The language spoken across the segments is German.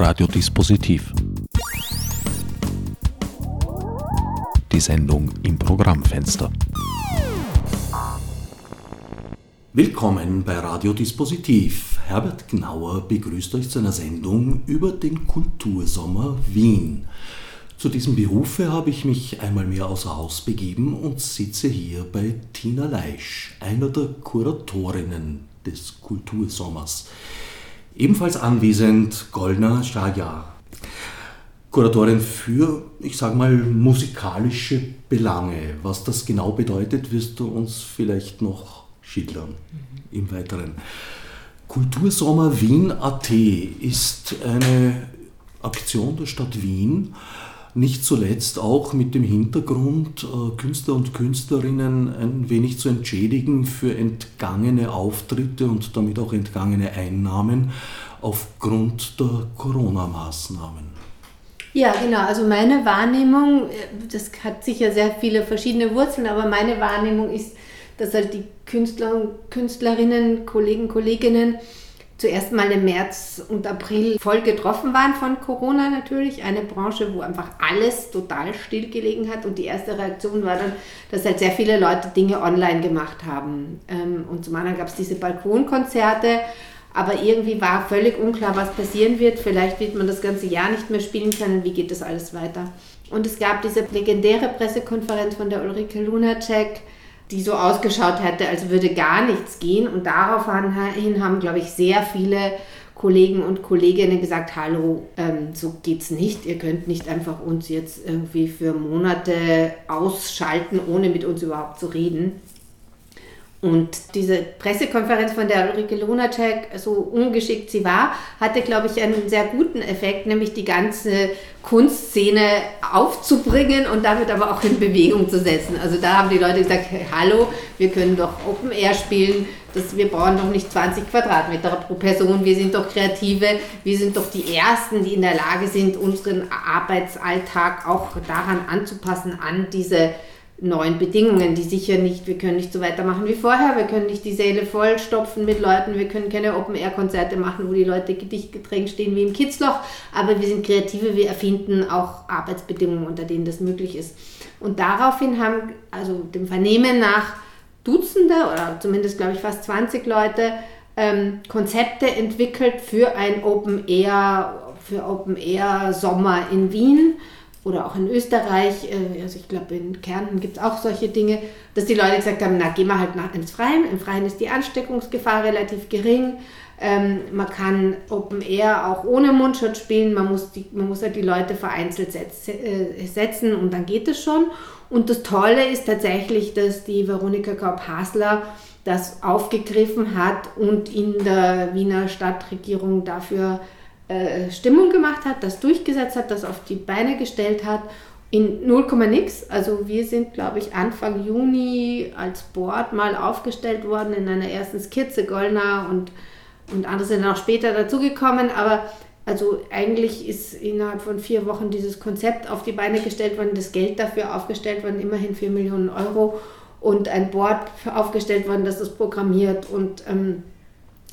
Radiodispositiv. Die Sendung im Programmfenster. Willkommen bei Radiodispositiv. Herbert Gnauer begrüßt euch zu einer Sendung über den Kultursommer Wien. Zu diesem Berufe habe ich mich einmal mehr außer Haus begeben und sitze hier bei Tina Leisch, einer der Kuratorinnen des Kultursommers. Ebenfalls anwesend Golna Shajar, Kuratorin für, ich sage mal, musikalische Belange. Was das genau bedeutet, wirst du uns vielleicht noch schildern mhm. im Weiteren. Kultursommer Wien.at ist eine Aktion der Stadt Wien, nicht zuletzt auch mit dem Hintergrund, äh, Künstler und Künstlerinnen ein wenig zu entschädigen für entgangene Auftritte und damit auch entgangene Einnahmen aufgrund der Corona-Maßnahmen. Ja, genau. Also meine Wahrnehmung, äh, das hat sicher sehr viele verschiedene Wurzeln, aber meine Wahrnehmung ist, dass halt die Künstler und Künstlerinnen, Kollegen, Kolleginnen zuerst mal im März und April voll getroffen waren von Corona natürlich. Eine Branche, wo einfach alles total stillgelegen hat. Und die erste Reaktion war dann, dass halt sehr viele Leute Dinge online gemacht haben. Ähm, und zum anderen gab es diese Balkonkonzerte. Aber irgendwie war völlig unklar, was passieren wird. Vielleicht wird man das ganze Jahr nicht mehr spielen können. Wie geht das alles weiter? Und es gab diese legendäre Pressekonferenz von der Ulrike Lunacek, die so ausgeschaut hätte, als würde gar nichts gehen. Und daraufhin haben, glaube ich, sehr viele Kollegen und Kolleginnen gesagt, hallo, ähm, so geht's nicht. Ihr könnt nicht einfach uns jetzt irgendwie für Monate ausschalten, ohne mit uns überhaupt zu reden. Und diese Pressekonferenz von der Ulrike Lunacek, so ungeschickt sie war, hatte, glaube ich, einen sehr guten Effekt, nämlich die ganze Kunstszene aufzubringen und damit aber auch in Bewegung zu setzen. Also da haben die Leute gesagt, hey, hallo, wir können doch Open Air spielen, das, wir brauchen doch nicht 20 Quadratmeter pro Person, wir sind doch Kreative, wir sind doch die Ersten, die in der Lage sind, unseren Arbeitsalltag auch daran anzupassen, an diese neuen Bedingungen, die sicher nicht, wir können nicht so weitermachen wie vorher, wir können nicht die Säle vollstopfen mit Leuten, wir können keine Open-Air-Konzerte machen, wo die Leute dicht gedrängt stehen wie im Kitzloch, aber wir sind Kreative, wir erfinden auch Arbeitsbedingungen, unter denen das möglich ist. Und daraufhin haben, also dem Vernehmen nach Dutzende oder zumindest glaube ich fast 20 Leute ähm, Konzepte entwickelt für ein Open-Air, für Open-Air-Sommer in Wien oder auch in Österreich, äh, also ich glaube in Kärnten gibt es auch solche Dinge, dass die Leute gesagt haben, na gehen wir halt nach ins Freien. Im Freien ist die Ansteckungsgefahr relativ gering. Ähm, man kann Open Air auch ohne Mundschutz spielen. Man muss, die, man muss halt die Leute vereinzelt setz, äh, setzen und dann geht es schon. Und das Tolle ist tatsächlich, dass die Veronika Kaup-Hasler das aufgegriffen hat und in der Wiener Stadtregierung dafür äh, Stimmung gemacht hat, das durchgesetzt hat, das auf die Beine gestellt hat. In 0, nix. Also wir sind, glaube ich, Anfang Juni als Board mal aufgestellt worden in einer ersten Skizze, Goldner und, und andere sind auch später dazugekommen. Aber also eigentlich ist innerhalb von vier Wochen dieses Konzept auf die Beine gestellt worden, das Geld dafür aufgestellt worden, immerhin 4 Millionen Euro und ein Board aufgestellt worden, das das programmiert und ähm,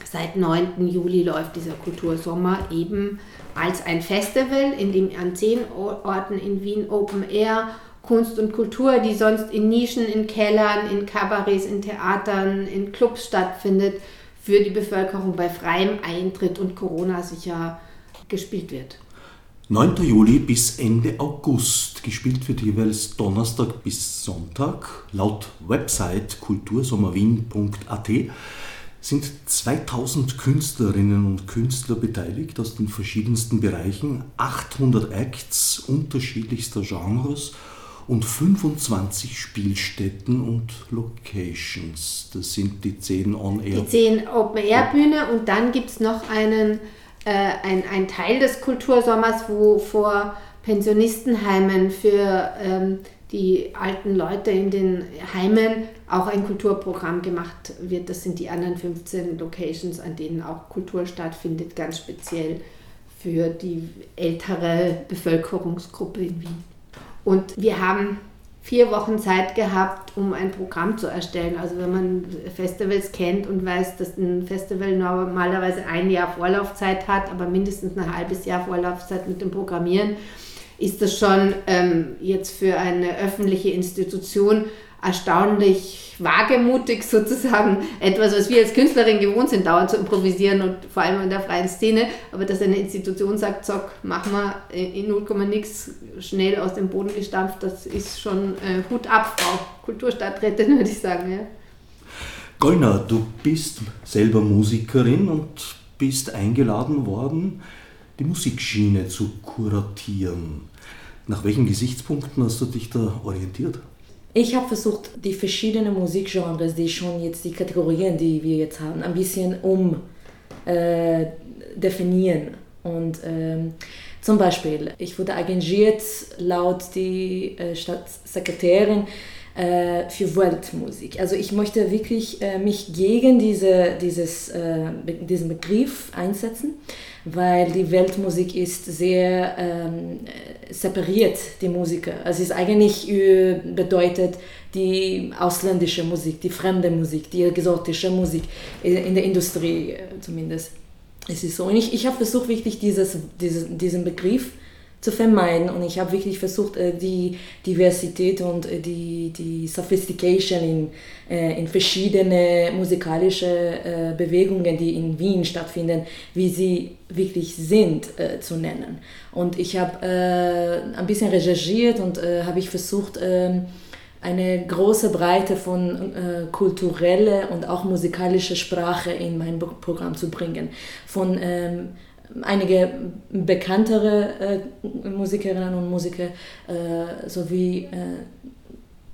Seit 9. Juli läuft dieser Kultursommer eben als ein Festival, in dem an zehn Orten in Wien Open Air Kunst und Kultur, die sonst in Nischen, in Kellern, in Kabarets, in Theatern, in Clubs stattfindet, für die Bevölkerung bei freiem Eintritt und Corona sicher gespielt wird. 9. Juli bis Ende August. Gespielt wird jeweils Donnerstag bis Sonntag. Laut Website kultursommerwien.at sind 2000 Künstlerinnen und Künstler beteiligt aus den verschiedensten Bereichen, 800 Acts unterschiedlichster Genres und 25 Spielstätten und Locations. Das sind die 10 On-Air. Die 10 Open-Air-Bühne und dann gibt es noch einen, äh, ein, ein Teil des Kultursommers, wo vor Pensionistenheimen für ähm, die alten Leute in den Heimen auch ein Kulturprogramm gemacht wird. Das sind die anderen 15 Locations, an denen auch Kultur stattfindet, ganz speziell für die ältere Bevölkerungsgruppe in Wien. Und wir haben vier Wochen Zeit gehabt, um ein Programm zu erstellen. Also wenn man Festivals kennt und weiß, dass ein Festival normalerweise ein Jahr Vorlaufzeit hat, aber mindestens ein halbes Jahr Vorlaufzeit mit dem Programmieren, ist das schon ähm, jetzt für eine öffentliche Institution erstaunlich wagemutig sozusagen etwas, was wir als Künstlerin gewohnt sind, dauernd zu improvisieren und vor allem in der freien Szene, aber dass eine Institution sagt, zack, machen wir in 0, nix schnell aus dem Boden gestampft, das ist schon äh, Hut ab, Frau Kulturstadträtin, würde ich sagen. Ja. Gollner, du bist selber Musikerin und bist eingeladen worden, die Musikschiene zu kuratieren. Nach welchen Gesichtspunkten hast du dich da orientiert? Ich habe versucht, die verschiedenen Musikgenres, die schon jetzt die Kategorien, die wir jetzt haben, ein bisschen um äh, definieren. Und ähm, zum Beispiel, ich wurde engagiert laut die äh, Staatssekretärin äh, für Weltmusik. Also ich möchte wirklich äh, mich gegen diese, dieses, äh, diesen Begriff einsetzen weil die Weltmusik ist sehr ähm, separiert, die Musiker. Also es ist eigentlich äh, bedeutet die ausländische Musik, die fremde Musik, die exotische Musik, in der Industrie äh, zumindest. Es ist so. Und ich, ich habe versucht, wirklich dieses, dieses, diesen Begriff zu vermeiden. Und ich habe wirklich versucht, äh, die Diversität und äh, die, die Sophistication in, äh, in verschiedene musikalische Bewegungen, die in Wien stattfinden, wie sie wirklich sind, zu nennen. Und ich habe ein bisschen recherchiert und habe ich versucht, ähm, eine große Breite von äh, kultureller und auch musikalischer Sprache in mein Programm zu bringen. Von ähm, einige bekanntere äh, Musikerinnen und Musiker äh, sowie äh,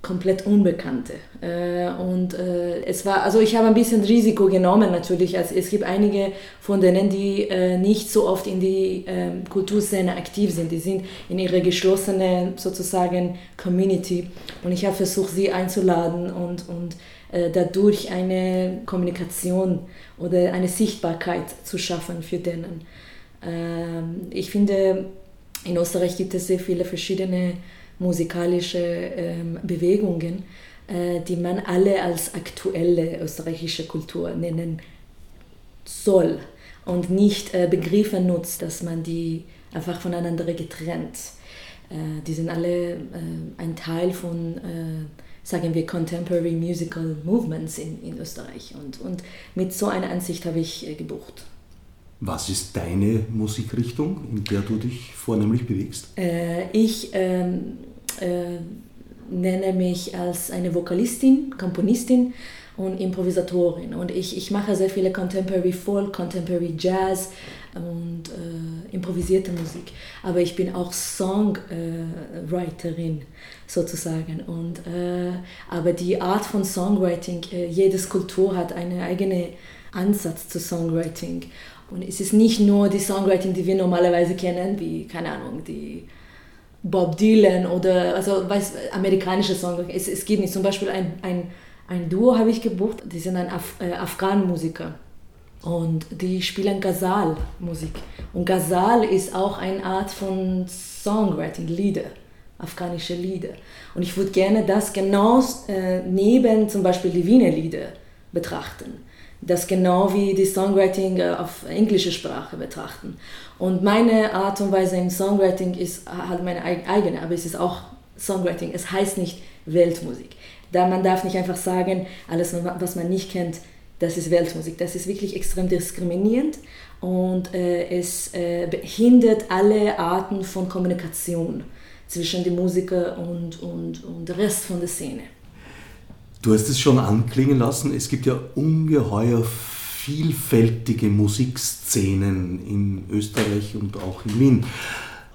komplett Unbekannte. Äh, und äh, es war, also ich habe ein bisschen Risiko genommen natürlich. Also es gibt einige von denen, die äh, nicht so oft in die ähm, Kulturszene aktiv sind. Die sind in ihrer geschlossenen sozusagen Community. Und ich habe versucht, sie einzuladen und, und dadurch eine Kommunikation oder eine Sichtbarkeit zu schaffen für denen. Ähm, ich finde, in Österreich gibt es sehr viele verschiedene musikalische ähm, Bewegungen, äh, die man alle als aktuelle österreichische Kultur nennen soll und nicht äh, Begriffe nutzt, dass man die einfach voneinander getrennt. Äh, die sind alle ein Teil von sagen wir, Contemporary Musical Movements in, in Österreich. Und, und mit so einer Ansicht habe ich gebucht. Was ist deine Musikrichtung, in der du dich vornehmlich bewegst? Äh, ich ähm, äh, nenne mich als eine Vokalistin, Komponistin und Improvisatorin. Und ich, ich mache sehr viele Contemporary Folk, Contemporary Jazz und äh, improvisierte Musik. Aber ich bin auch Songwriterin sozusagen. Und, äh, aber die Art von Songwriting, äh, jedes Kultur hat einen eigenen Ansatz zu Songwriting. Und es ist nicht nur die Songwriting, die wir normalerweise kennen, wie, keine Ahnung, die Bob Dylan oder also weiß, amerikanische Songwriting. Es, es gibt nicht. Zum Beispiel ein, ein, ein Duo habe ich gebucht, die sind ein Af äh, Afghan-Musiker. Und die spielen Ghazal-Musik. Und Ghazal ist auch eine Art von Songwriting, Lieder, afghanische Lieder. Und ich würde gerne das genau äh, neben zum Beispiel die Wiener Lieder betrachten das genau wie die Songwriting äh, auf englische Sprache betrachten. Und meine Art und Weise im Songwriting ist halt meine eigene, aber es ist auch Songwriting. Es heißt nicht Weltmusik. Da man darf nicht einfach sagen, alles, was man nicht kennt, das ist Weltmusik. Das ist wirklich extrem diskriminierend und äh, es äh, behindert alle Arten von Kommunikation zwischen den Musiker und, und, und der Rest von der Szene. Du hast es schon anklingen lassen, es gibt ja ungeheuer vielfältige Musikszenen in Österreich und auch in Wien.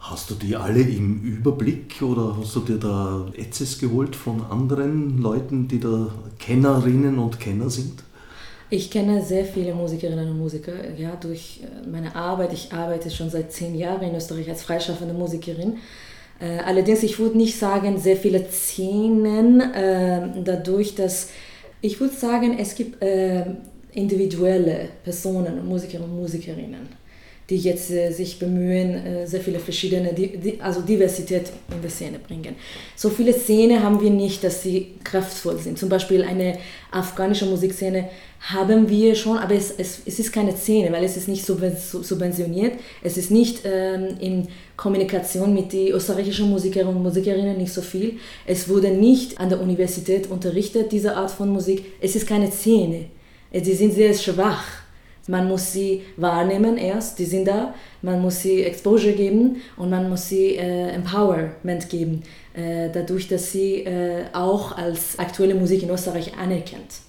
Hast du die alle im Überblick oder hast du dir da Etzes geholt von anderen Leuten, die da Kennerinnen und Kenner sind? Ich kenne sehr viele Musikerinnen und Musiker, ja, durch meine Arbeit. Ich arbeite schon seit zehn Jahren in Österreich als freischaffende Musikerin. Äh, allerdings, ich würde nicht sagen, sehr viele Szenen, äh, dadurch, dass ich würde sagen, es gibt äh, individuelle Personen, Musiker und Musikerinnen, die jetzt äh, sich bemühen, äh, sehr viele verschiedene, die, also Diversität in die Szene bringen. So viele Szenen haben wir nicht, dass sie kraftvoll sind. Zum Beispiel eine afghanische Musikszene haben wir schon, aber es, es, es ist keine Szene, weil es ist nicht subventioniert, es ist nicht ähm, in Kommunikation mit den österreichischen Musikern und Musikerinnen nicht so viel. Es wurde nicht an der Universität unterrichtet, diese Art von Musik. Es ist keine Szene. Sie sind sehr schwach man muss sie wahrnehmen erst, die sind da. Man muss sie Exposure geben und man muss sie äh, Empowerment geben, äh, dadurch, dass sie äh, auch als aktuelle Musik in Österreich anerkennt.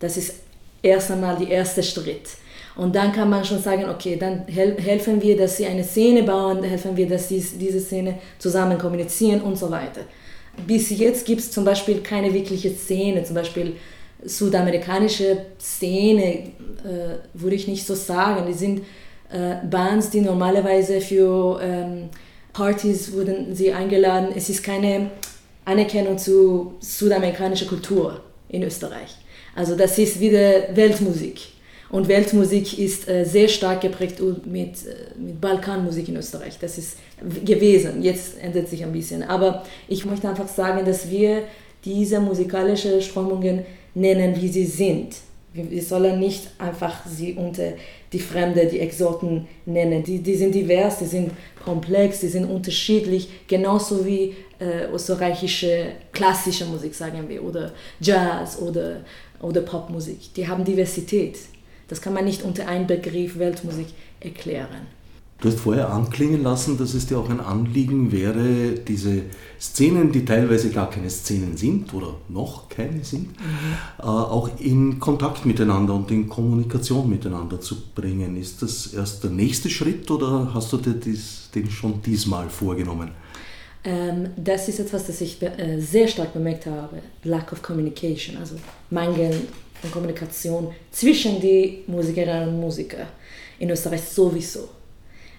Das ist erst einmal der erste Schritt. Und dann kann man schon sagen, okay, dann hel helfen wir, dass sie eine Szene bauen, helfen wir, dass sie diese Szene zusammen kommunizieren und so weiter. Bis jetzt gibt es zum Beispiel keine wirkliche Szene, zum Beispiel südamerikanische Szene, äh, würde ich nicht so sagen. Die sind äh, Bands, die normalerweise für ähm, Partys wurden sie eingeladen. Es ist keine Anerkennung zu südamerikanischer Kultur in Österreich. Also das ist wieder Weltmusik. Und Weltmusik ist äh, sehr stark geprägt mit, äh, mit Balkanmusik in Österreich. Das ist gewesen. Jetzt ändert sich ein bisschen. Aber ich möchte einfach sagen, dass wir diese musikalischen Strömungen nennen, wie sie sind. Wir sollen nicht einfach sie unter die Fremde, die Exoten nennen. Die, die sind divers, die sind komplex, die sind unterschiedlich, genauso wie äh, österreichische klassische Musik, sagen wir, oder Jazz oder, oder Popmusik. Die haben Diversität. Das kann man nicht unter einen Begriff Weltmusik erklären. Du hast vorher anklingen lassen, dass es dir auch ein Anliegen wäre, diese Szenen, die teilweise gar keine Szenen sind oder noch keine sind, mhm. äh, auch in Kontakt miteinander und in Kommunikation miteinander zu bringen. Ist das erst der nächste Schritt oder hast du dir dies, den schon diesmal vorgenommen? Ähm, das ist etwas, das ich äh, sehr stark bemerkt habe. Lack of Communication, also Mangel von Kommunikation zwischen den Musikerinnen und Musikern in Österreich sowieso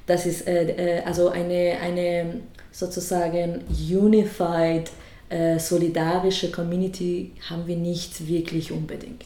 das ist äh, äh, also eine, eine sozusagen unified, äh, solidarische Community haben wir nicht wirklich unbedingt.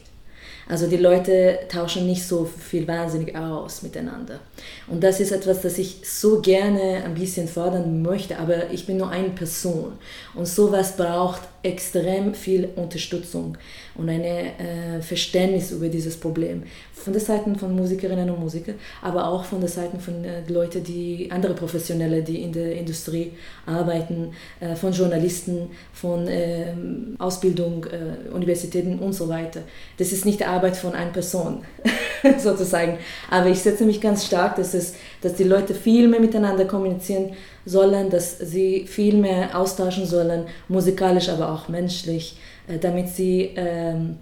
Also die Leute tauschen nicht so viel wahnsinnig aus miteinander. Und das ist etwas, das ich so gerne ein bisschen fördern möchte, aber ich bin nur eine Person. Und sowas braucht extrem viel Unterstützung und ein äh, Verständnis über dieses Problem. Von der Seite von Musikerinnen und Musikern, aber auch von der Seite von äh, Leuten, die andere Professionelle, die in der Industrie arbeiten, äh, von Journalisten, von äh, Ausbildung, Universitäten und so weiter. Das ist nicht die Arbeit von einer Person, sozusagen. Aber ich setze mich ganz stark, dass, es, dass die Leute viel mehr miteinander kommunizieren sollen, dass sie viel mehr austauschen sollen, musikalisch, aber auch menschlich, äh, damit sie ähm,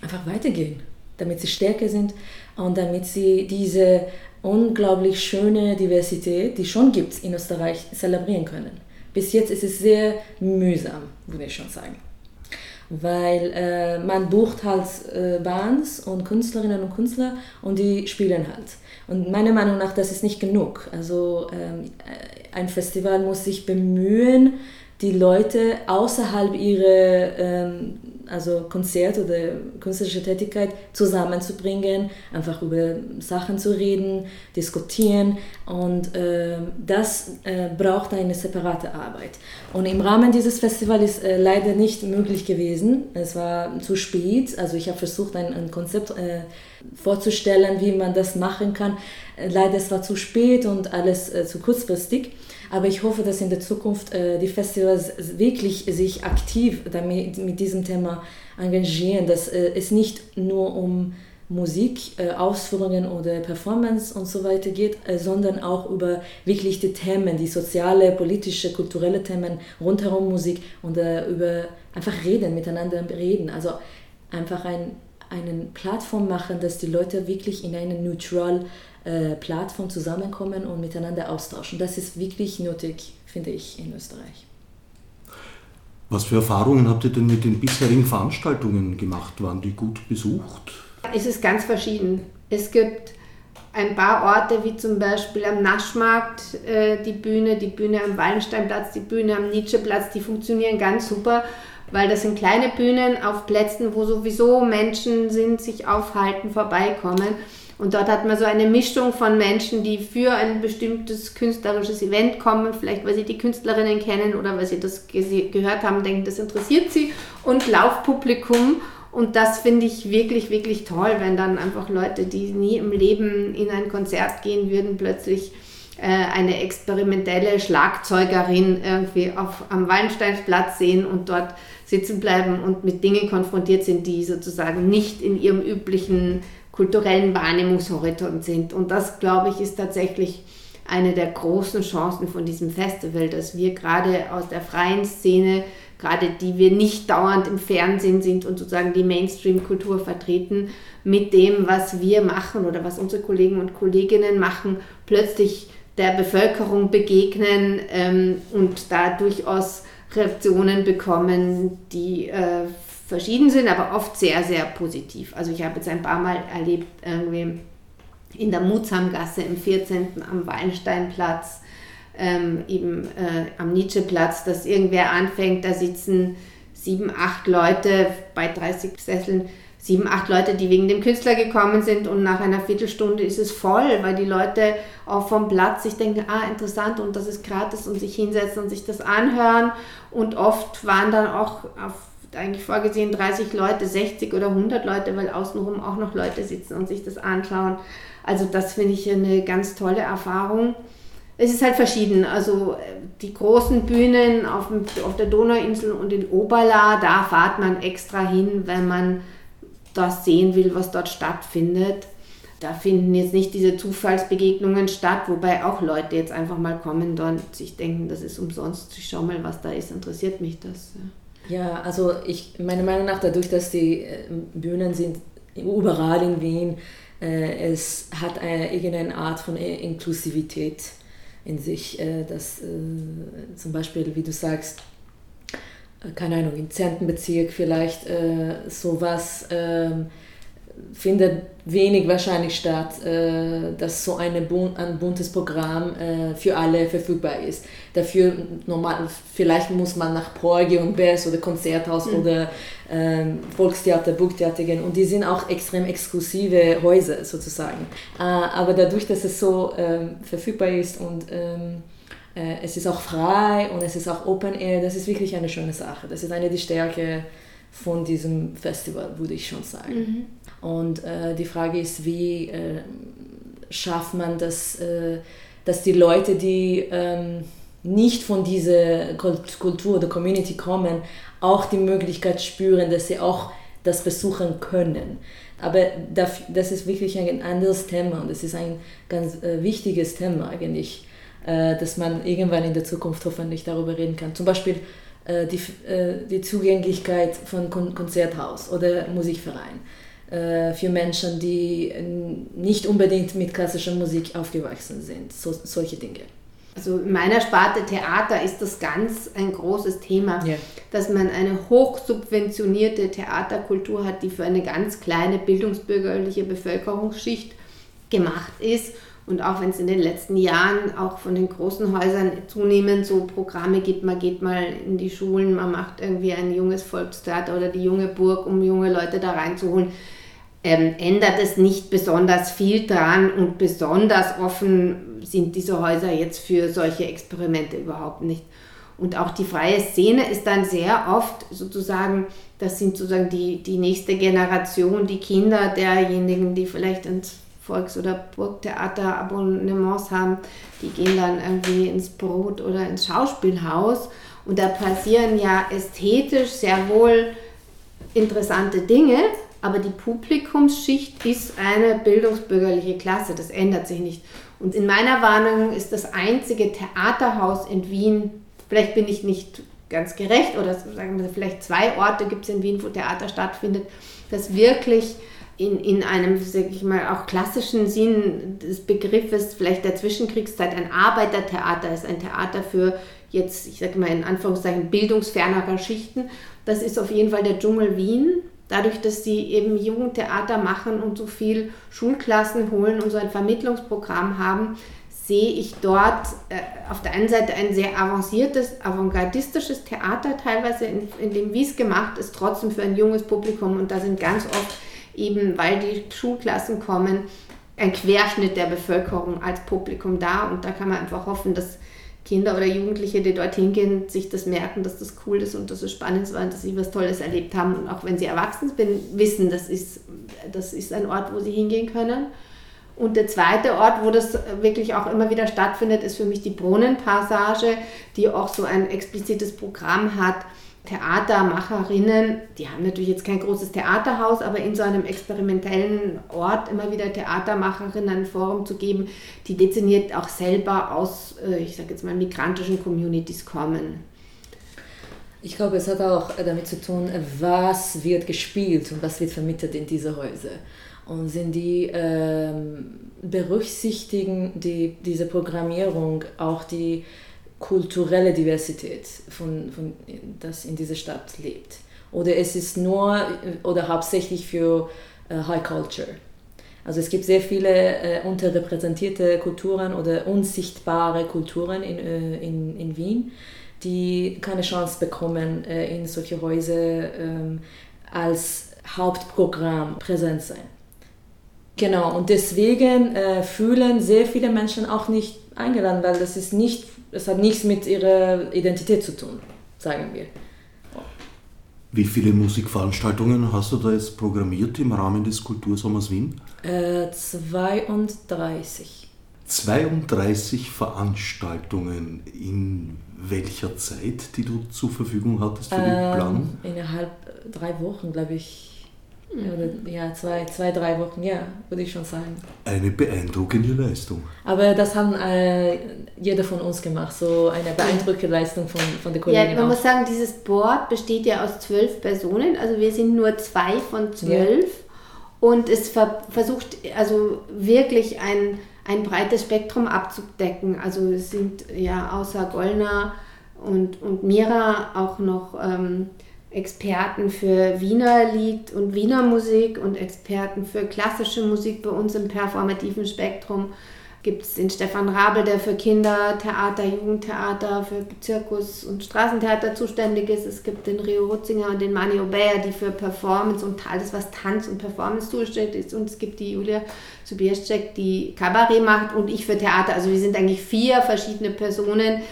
einfach weitergehen, damit sie stärker sind und damit sie diese unglaublich schöne Diversität, die schon gibt in Österreich, zelebrieren können. Bis jetzt ist es sehr mühsam, würde ich schon sagen. Weil äh, man bucht halt äh, Bands und Künstlerinnen und Künstler und die spielen halt. Und meiner Meinung nach, das ist nicht genug. Also ähm, ein Festival muss sich bemühen, die Leute außerhalb ihrer ähm, also Konzert oder künstlerische Tätigkeit zusammenzubringen, einfach über Sachen zu reden, diskutieren und äh, das äh, braucht eine separate Arbeit. Und im Rahmen dieses Festivals ist äh, leider nicht möglich gewesen. Es war zu spät. Also ich habe versucht, ein, ein Konzept äh, vorzustellen, wie man das machen kann. Äh, leider es war zu spät und alles äh, zu kurzfristig. Aber ich hoffe, dass in der Zukunft äh, die Festivals wirklich sich aktiv damit, mit diesem Thema engagieren, dass äh, es nicht nur um Musik, äh, Ausführungen oder Performance und so weiter geht, äh, sondern auch über wirklich die Themen, die soziale, politische, kulturelle Themen rundherum Musik und äh, über einfach reden, miteinander reden. Also einfach ein, eine Plattform machen, dass die Leute wirklich in eine neutral äh, Plattform zusammenkommen und miteinander austauschen. Das ist wirklich nötig, finde ich, in Österreich. Was für Erfahrungen habt ihr denn mit den bisherigen Veranstaltungen gemacht? Waren die gut besucht? Es ist ganz verschieden. Es gibt ein paar Orte, wie zum Beispiel am Naschmarkt äh, die Bühne, die Bühne am Wallensteinplatz, die Bühne am Nietzscheplatz, die funktionieren ganz super, weil das sind kleine Bühnen auf Plätzen, wo sowieso Menschen sind, sich aufhalten, vorbeikommen. Und dort hat man so eine Mischung von Menschen, die für ein bestimmtes künstlerisches Event kommen, vielleicht weil sie die Künstlerinnen kennen oder weil sie das gehört haben, denken, das interessiert sie, und Laufpublikum. Und das finde ich wirklich, wirklich toll, wenn dann einfach Leute, die nie im Leben in ein Konzert gehen würden, plötzlich äh, eine experimentelle Schlagzeugerin irgendwie auf, am Wallensteinsplatz sehen und dort sitzen bleiben und mit Dingen konfrontiert sind, die sozusagen nicht in ihrem üblichen kulturellen Wahrnehmungshorizont sind. Und das, glaube ich, ist tatsächlich eine der großen Chancen von diesem Festival, dass wir gerade aus der freien Szene, gerade die wir nicht dauernd im Fernsehen sind und sozusagen die Mainstream-Kultur vertreten, mit dem, was wir machen oder was unsere Kollegen und Kolleginnen machen, plötzlich der Bevölkerung begegnen ähm, und da durchaus Reaktionen bekommen, die äh, verschieden sind, aber oft sehr, sehr positiv. Also ich habe jetzt ein paar Mal erlebt, irgendwie in der Mutsamgasse im 14. am Wallensteinplatz, ähm, eben äh, am Nietzscheplatz, dass irgendwer anfängt, da sitzen sieben, acht Leute bei 30 Sesseln, sieben, acht Leute, die wegen dem Künstler gekommen sind und nach einer Viertelstunde ist es voll, weil die Leute auch vom Platz sich denken, ah, interessant und das ist gratis und sich hinsetzen und sich das anhören und oft waren dann auch auf eigentlich vorgesehen 30 Leute, 60 oder 100 Leute, weil außenrum auch noch Leute sitzen und sich das anschauen. Also das finde ich eine ganz tolle Erfahrung. Es ist halt verschieden. Also äh, die großen Bühnen auf, dem, auf der Donauinsel und in Oberla, da fahrt man extra hin, wenn man das sehen will, was dort stattfindet. Da finden jetzt nicht diese Zufallsbegegnungen statt, wobei auch Leute jetzt einfach mal kommen und sich denken, das ist umsonst, ich schau mal, was da ist, interessiert mich das. Ja, also ich, meiner Meinung nach, dadurch, dass die äh, Bühnen sind überall in Wien, äh, es hat eine, irgendeine Art von Inklusivität in sich, äh, dass äh, zum Beispiel, wie du sagst, äh, keine Ahnung, im 10. Bezirk vielleicht äh, sowas ähm, findet wenig wahrscheinlich statt, äh, dass so eine ein buntes Programm äh, für alle verfügbar ist. Dafür normal, vielleicht muss man nach Porgy und Bess oder Konzerthaus mhm. oder ähm, Volkstheater, Burgtheater gehen und die sind auch extrem exklusive Häuser sozusagen. Äh, aber dadurch, dass es so ähm, verfügbar ist und ähm, äh, es ist auch frei und es ist auch Open Air, das ist wirklich eine schöne Sache. Das ist eine der Stärke von diesem Festival, würde ich schon sagen. Mhm. Und äh, die Frage ist, wie äh, schafft man das, äh, dass die Leute, die ähm, nicht von dieser Kultur oder Community kommen, auch die Möglichkeit spüren, dass sie auch das besuchen können. Aber das ist wirklich ein anderes Thema und es ist ein ganz äh, wichtiges Thema eigentlich, äh, dass man irgendwann in der Zukunft hoffentlich darüber reden kann. Zum Beispiel äh, die, die Zugänglichkeit von Konzerthaus oder Musikverein äh, für Menschen, die nicht unbedingt mit klassischer Musik aufgewachsen sind. So, solche Dinge. Also in meiner Sparte Theater ist das ganz ein großes Thema, ja. dass man eine hochsubventionierte Theaterkultur hat, die für eine ganz kleine bildungsbürgerliche Bevölkerungsschicht gemacht ist. Und auch wenn es in den letzten Jahren auch von den großen Häusern zunehmend so Programme gibt, man geht mal in die Schulen, man macht irgendwie ein junges Volkstheater oder die junge Burg, um junge Leute da reinzuholen ähm, ändert es nicht besonders viel dran und besonders offen sind diese Häuser jetzt für solche Experimente überhaupt nicht. Und auch die freie Szene ist dann sehr oft sozusagen, das sind sozusagen die, die nächste Generation, die Kinder derjenigen, die vielleicht ins Volks- oder Burgtheater Abonnements haben, die gehen dann irgendwie ins Brot oder ins Schauspielhaus. Und da passieren ja ästhetisch sehr wohl interessante Dinge, aber die Publikumsschicht ist eine bildungsbürgerliche Klasse, das ändert sich nicht. Und in meiner Warnung ist das einzige Theaterhaus in Wien, vielleicht bin ich nicht ganz gerecht oder sagen wir vielleicht zwei Orte gibt es in Wien, wo Theater stattfindet, das wirklich in, in einem, sage ich mal, auch klassischen Sinn des Begriffes vielleicht der Zwischenkriegszeit ein Arbeitertheater ist, ein Theater für jetzt, ich sage mal in Anführungszeichen, bildungsfernerer Schichten. Das ist auf jeden Fall der Dschungel Wien dadurch, dass sie eben Jugendtheater machen und so viel Schulklassen holen und so ein Vermittlungsprogramm haben, sehe ich dort äh, auf der einen Seite ein sehr avanciertes, avantgardistisches Theater teilweise, in, in dem wie es gemacht ist, trotzdem für ein junges Publikum und da sind ganz oft eben, weil die Schulklassen kommen, ein Querschnitt der Bevölkerung als Publikum da und da kann man einfach hoffen, dass Kinder oder Jugendliche, die dorthin gehen, sich das merken, dass das cool ist und dass es spannend war und dass sie was Tolles erlebt haben. Und auch wenn sie erwachsen sind, wissen, das ist, das ist ein Ort, wo sie hingehen können. Und der zweite Ort, wo das wirklich auch immer wieder stattfindet, ist für mich die Brunnenpassage, die auch so ein explizites Programm hat. Theatermacherinnen, die haben natürlich jetzt kein großes Theaterhaus, aber in so einem experimentellen Ort immer wieder Theatermacherinnen ein Forum zu geben, die dezimiert auch selber aus, äh, ich sage jetzt mal, migrantischen Communities kommen. Ich glaube, es hat auch damit zu tun, was wird gespielt und was wird vermittelt in diese Häuser und sind die ähm, berücksichtigen die, diese Programmierung auch die kulturelle Diversität, von, von, das in dieser Stadt lebt. Oder es ist nur oder hauptsächlich für äh, High Culture. Also es gibt sehr viele äh, unterrepräsentierte Kulturen oder unsichtbare Kulturen in, äh, in, in Wien, die keine Chance bekommen, äh, in solche Häuser ähm, als Hauptprogramm präsent sein. Genau, und deswegen äh, fühlen sehr viele Menschen auch nicht eingeladen, weil das ist nicht, das hat nichts mit ihrer Identität zu tun, sagen wir. Wie viele Musikveranstaltungen hast du da jetzt programmiert im Rahmen des Kultursommers Wien? Äh, 32. 32 Veranstaltungen in welcher Zeit, die du zur Verfügung hattest für ähm, den Plan? Innerhalb drei Wochen, glaube ich. Oder, ja, zwei, zwei, drei Wochen, ja, würde ich schon sagen. Eine beeindruckende Leistung. Aber das haben äh, jeder von uns gemacht, so eine beeindruckende Leistung von, von der Kollegin. Ja, man auch. muss sagen, dieses Board besteht ja aus zwölf Personen, also wir sind nur zwei von zwölf. Ja. Und es ver versucht also wirklich ein, ein breites Spektrum abzudecken. Also es sind ja außer Gollner und, und Mira auch noch... Ähm, Experten für Wiener Lied und Wiener Musik und Experten für klassische Musik bei uns im performativen Spektrum. Gibt es den Stefan Rabel, der für Kindertheater, Jugendtheater, für Zirkus und Straßentheater zuständig ist. Es gibt den Rio Rutzinger und den Mani Obeya, die für Performance und alles, was Tanz und Performance zuständig ist. Und es gibt die Julia Subierczek, die Kabarett macht und ich für Theater. Also wir sind eigentlich vier verschiedene Personen,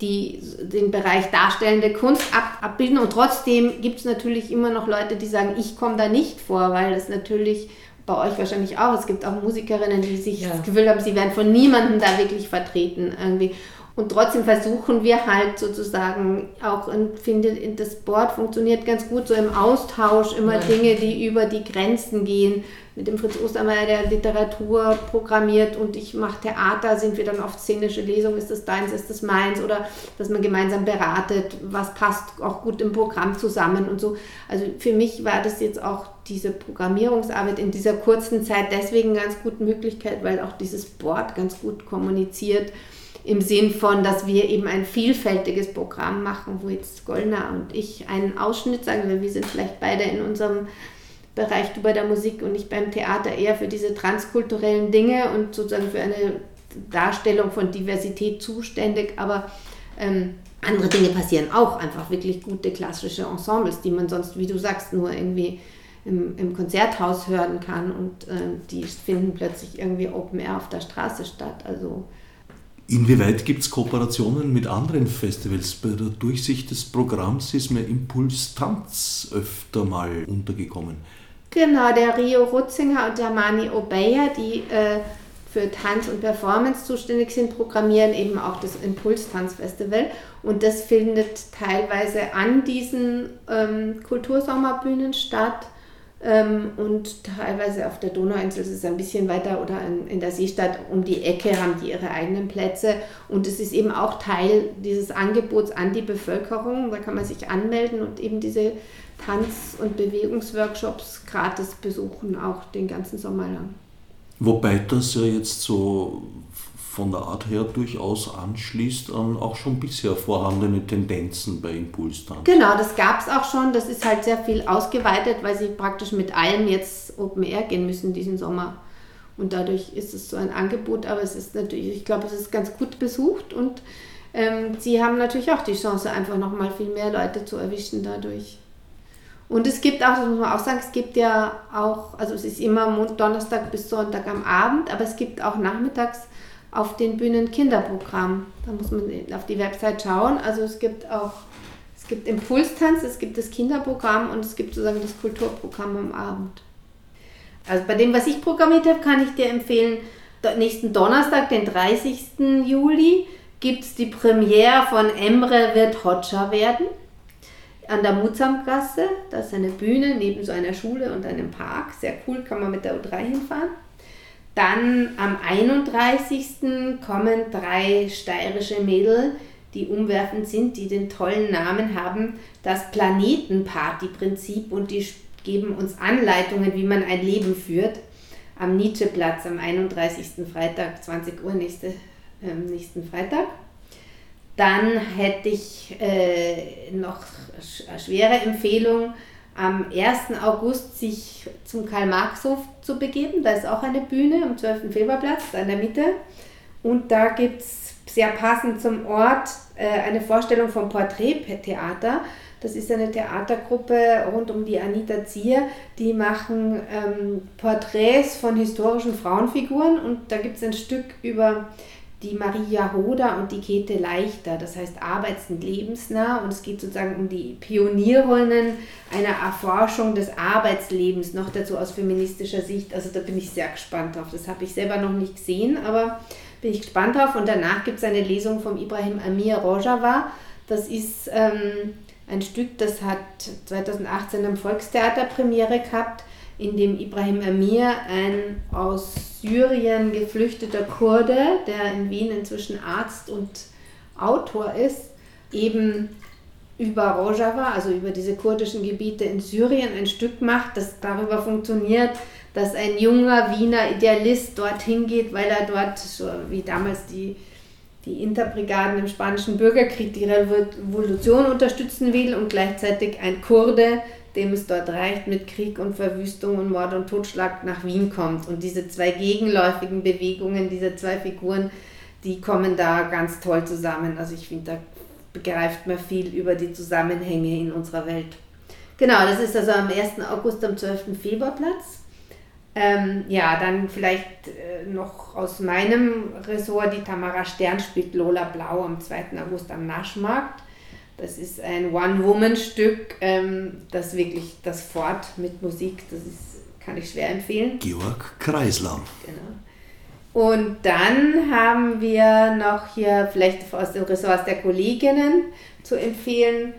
die den Bereich darstellende Kunst ab, abbilden. Und trotzdem gibt es natürlich immer noch Leute, die sagen, ich komme da nicht vor, weil das natürlich bei euch wahrscheinlich auch, es gibt auch Musikerinnen, die sich ja. das Gefühl haben, sie werden von niemandem da wirklich vertreten irgendwie. Und trotzdem versuchen wir halt sozusagen auch, und finde, das Board funktioniert ganz gut so im Austausch, immer ja. Dinge, die über die Grenzen gehen. Mit dem Fritz Ostermeier, der Literatur programmiert und ich mache Theater, sind wir dann oft szenische Lesungen, ist das deins, ist das meins? Oder dass man gemeinsam beratet, was passt auch gut im Programm zusammen und so. Also für mich war das jetzt auch diese Programmierungsarbeit in dieser kurzen Zeit deswegen ganz gute Möglichkeit, weil auch dieses Board ganz gut kommuniziert im Sinn von, dass wir eben ein vielfältiges Programm machen, wo jetzt Goldner und ich einen Ausschnitt sagen, weil wir sind vielleicht beide in unserem Bereich, du bei der Musik und ich beim Theater eher für diese transkulturellen Dinge und sozusagen für eine Darstellung von Diversität zuständig, aber ähm, andere Dinge passieren auch, einfach wirklich gute klassische Ensembles, die man sonst, wie du sagst, nur irgendwie im, im Konzerthaus hören kann und äh, die finden plötzlich irgendwie Open Air auf der Straße statt. Also Inwieweit gibt es Kooperationen mit anderen Festivals? Bei der Durchsicht des Programms ist mir Impuls Tanz öfter mal untergekommen. Genau, der Rio Rutzinger und der Mani Obeya, die äh, für Tanz und Performance zuständig sind, programmieren eben auch das Impuls-Tanzfestival. Und das findet teilweise an diesen ähm, Kultursommerbühnen statt ähm, und teilweise auf der Donauinsel ist es ein bisschen weiter oder in, in, der Seestadt um die Ecke haben die ihre eigenen Plätze. Und es ist eben auch Teil dieses Angebots an die Bevölkerung. Da kann man sich anmelden und eben diese Tanz- und Bewegungsworkshops gratis besuchen, auch den ganzen Sommer lang. Wobei das ja jetzt so von der Art her durchaus anschließt an auch schon bisher vorhandene Tendenzen bei Impulstanz. Genau, das gab es auch schon. Das ist halt sehr viel ausgeweitet, weil sie praktisch mit allem jetzt Open Air gehen müssen diesen Sommer. Und dadurch ist es so ein Angebot, aber es ist natürlich, ich glaube, es ist ganz gut besucht und ähm, sie haben natürlich auch die Chance, einfach nochmal viel mehr Leute zu erwischen dadurch. Und es gibt auch, das muss man auch sagen, es gibt ja auch, also es ist immer Donnerstag bis Sonntag am Abend, aber es gibt auch nachmittags auf den Bühnen Kinderprogramm. Da muss man auf die Website schauen. Also es gibt auch, es gibt Impulstanz, es gibt das Kinderprogramm und es gibt sozusagen das Kulturprogramm am Abend. Also bei dem, was ich programmiert habe, kann ich dir empfehlen, nächsten Donnerstag, den 30. Juli, gibt es die Premiere von Emre wird Hotscher werden an der Mutsamgasse. Das ist eine Bühne neben so einer Schule und einem Park. Sehr cool, kann man mit der U3 hinfahren. Dann am 31. kommen drei steirische Mädel, die umwerfend sind, die den tollen Namen haben, das Planetenparty-Prinzip und die geben uns Anleitungen, wie man ein Leben führt. Am Nietzscheplatz am 31. Freitag, 20 Uhr, nächste, äh, nächsten Freitag. Dann hätte ich äh, noch eine schwere Empfehlung, am 1. August sich zum Karl-Marx-Hof zu begeben. Da ist auch eine Bühne am 12. Februarplatz in der Mitte. Und da gibt es sehr passend zum Ort äh, eine Vorstellung vom Porträttheater. Das ist eine Theatergruppe rund um die Anita Zier. Die machen ähm, Porträts von historischen Frauenfiguren und da gibt es ein Stück über die Maria Hoda und die Käthe Leichter, das heißt arbeits- und lebensnah und es geht sozusagen um die Pionierinnen einer Erforschung des Arbeitslebens, noch dazu aus feministischer Sicht. Also da bin ich sehr gespannt drauf. Das habe ich selber noch nicht gesehen, aber bin ich gespannt drauf. Und danach gibt es eine Lesung vom Ibrahim Amir Rojava. Das ist ähm, ein Stück, das hat 2018 am Volkstheater Premiere gehabt in dem Ibrahim Amir, ein aus Syrien geflüchteter Kurde, der in Wien inzwischen Arzt und Autor ist, eben über Rojava, also über diese kurdischen Gebiete in Syrien, ein Stück macht, das darüber funktioniert, dass ein junger Wiener Idealist dorthin geht, weil er dort, so wie damals die, die Interbrigaden im Spanischen Bürgerkrieg, die Revolution unterstützen will und gleichzeitig ein Kurde, dem es dort reicht, mit Krieg und Verwüstung und Mord und Totschlag nach Wien kommt. Und diese zwei gegenläufigen Bewegungen, diese zwei Figuren, die kommen da ganz toll zusammen. Also ich finde, da begreift man viel über die Zusammenhänge in unserer Welt. Genau, das ist also am 1. August am 12. Februarplatz. Ähm, ja, dann vielleicht äh, noch aus meinem Ressort, die Tamara Stern spielt Lola Blau am 2. August am Naschmarkt. Das ist ein One-Woman-Stück, ähm, das wirklich das Fort mit Musik, das ist, kann ich schwer empfehlen. Georg Kreisler. Genau. Und dann haben wir noch hier vielleicht aus dem Ressort der Kolleginnen zu empfehlen.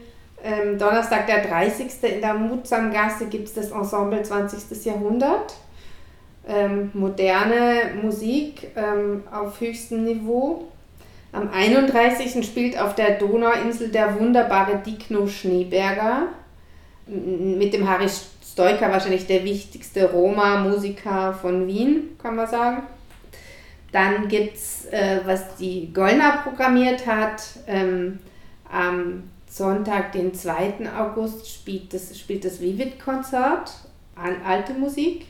Ähm, Donnerstag, der 30. in der Mutsamgasse gibt es das Ensemble 20. Jahrhundert. Ähm, moderne Musik ähm, auf höchstem Niveau. Am 31. spielt auf der Donauinsel der wunderbare Dikno Schneeberger mit dem Harry Stoiker wahrscheinlich der wichtigste Roma-Musiker von Wien, kann man sagen. Dann gibt es, äh, was die Gollner programmiert hat, ähm, am Sonntag, den 2. August, spielt das, spielt das Vivid-Konzert, alte Musik.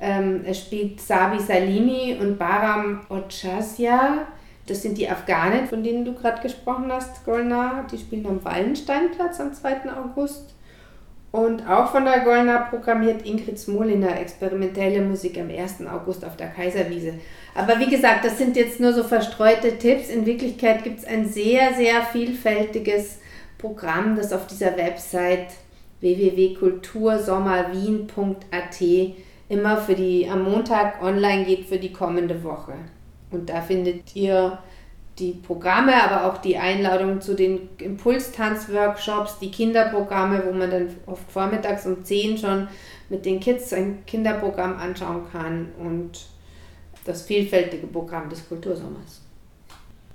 Ähm, es spielt Sabi Salimi und Baram Ochasia das sind die Afghanen, von denen du gerade gesprochen hast, Golnar. Die spielen am Wallensteinplatz am 2. August. Und auch von der Golnar programmiert Ingrid Smoliner experimentelle Musik am 1. August auf der Kaiserwiese. Aber wie gesagt, das sind jetzt nur so verstreute Tipps. In Wirklichkeit gibt es ein sehr, sehr vielfältiges Programm, das auf dieser Website www.kultursommerwien.at immer für die am Montag online geht für die kommende Woche. Und da findet ihr die Programme, aber auch die Einladung zu den Impulstanz-Workshops, die Kinderprogramme, wo man dann oft vormittags um 10 schon mit den Kids ein Kinderprogramm anschauen kann und das vielfältige Programm des Kultursommers.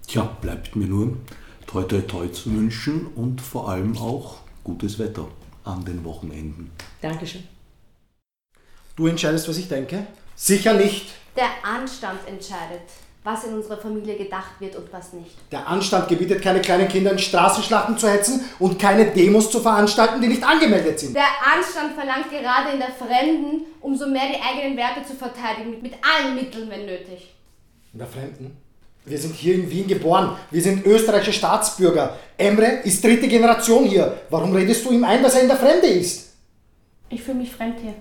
Tja, bleibt mir nur toi toi toi zu wünschen und vor allem auch gutes Wetter an den Wochenenden. Dankeschön. Du entscheidest, was ich denke? Sicher nicht. Der Anstand entscheidet was in unserer Familie gedacht wird und was nicht. Der Anstand gebietet, keine kleinen Kinder in Straßenschlachten zu hetzen und keine Demos zu veranstalten, die nicht angemeldet sind. Der Anstand verlangt gerade in der Fremden, umso mehr die eigenen Werte zu verteidigen, mit, allen Mitteln, wenn nötig. In der Fremden? Wir sind hier in Wien geboren. Wir sind österreichische Staatsbürger. Emre ist dritte Generation hier. Warum redest du ihm ein, dass er in der Fremde ist? Ich fühle mich fremd hier.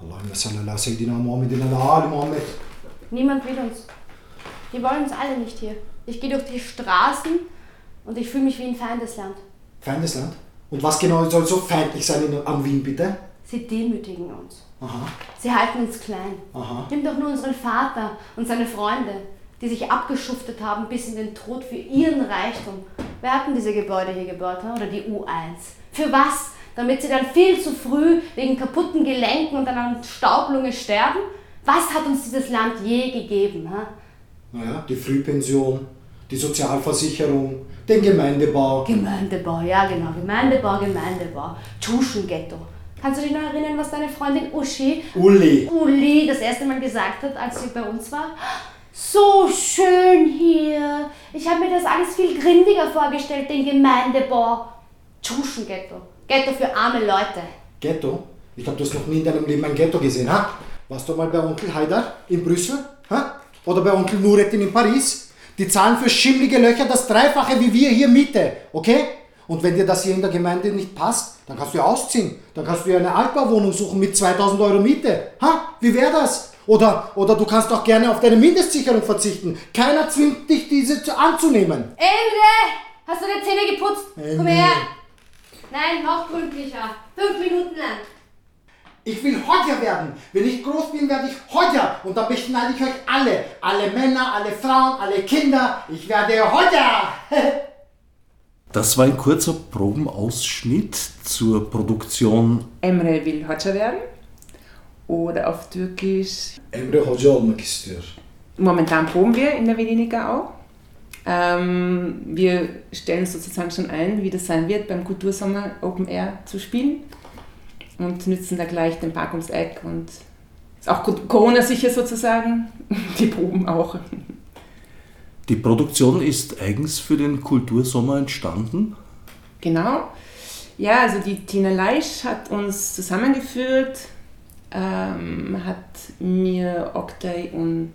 Allahumma sallallahu Sayyidina Muhammad in Ali Muhammad. Niemand will uns. Die wollen uns alle nicht hier. Ich gehe durch die Straßen und ich fühle mich wie ein Feindesland. Feindesland? Und was genau soll so feindlich sein in, am Wien, bitte? Sie demütigen uns. Aha, Sie halten uns klein. aha. Nimm doch nur unseren Vater und seine Freunde, die sich abgeschuftet haben bis in den Tod für ihren Reichtum. Wer hat denn diese Gebäude hier gebaut, oder die U1? Für was? Damit sie dann viel zu früh wegen kaputten Gelenken und dann an Staublunge sterben? Was hat uns dieses Land je gegeben? Ha? Naja, die Frühpension, die Sozialversicherung, den Gemeindebau. Gemeindebau, ja genau, Gemeindebau, Gemeindebau. Tuschenghetto. Kannst du dich noch erinnern, was deine Freundin Uschi, Uli. Uli, das erste Mal gesagt hat, als sie bei uns war? So schön hier. Ich habe mir das alles viel grindiger vorgestellt, den Gemeindebau. Tuschenghetto. Ghetto für arme Leute. Ghetto? Ich glaube, du hast noch nie in deinem Leben ein Ghetto gesehen, ha? Warst du mal bei Onkel Haidar in Brüssel? Ha? Oder bei Onkel Nurettin in Paris? Die zahlen für schimmlige Löcher das Dreifache wie wir hier Miete, okay? Und wenn dir das hier in der Gemeinde nicht passt, dann kannst du ja ausziehen. Dann kannst du ja eine Altbauwohnung suchen mit 2000 Euro Miete. Ha? Wie wäre das? Oder, oder du kannst auch gerne auf deine Mindestsicherung verzichten. Keiner zwingt dich, diese zu- anzunehmen. Emre, hast du die Zähne geputzt? Komm Emre. her. Nein, noch gründlicher. Fünf Minuten lang. Ich will Hodja werden. Wenn ich groß bin, werde ich Hodja. Und dann beschneide ich euch alle. Alle Männer, alle Frauen, alle Kinder. Ich werde Hodja. Das war ein kurzer Probenausschnitt zur Produktion Emre will Hoca werden. Oder auf Türkisch. Emre Hoca olmak istiyor. Momentan proben wir in der Venenica auch. Ähm, wir stellen sozusagen schon ein, wie das sein wird, beim Kultursommer Open Air zu spielen. Und nützen da gleich den Park ums Eck und ist auch Corona-sicher sozusagen. Die proben auch. Die Produktion ist eigens für den Kultursommer entstanden. Genau. Ja, also die Tina Leisch hat uns zusammengeführt, ähm, hat mir Oktay und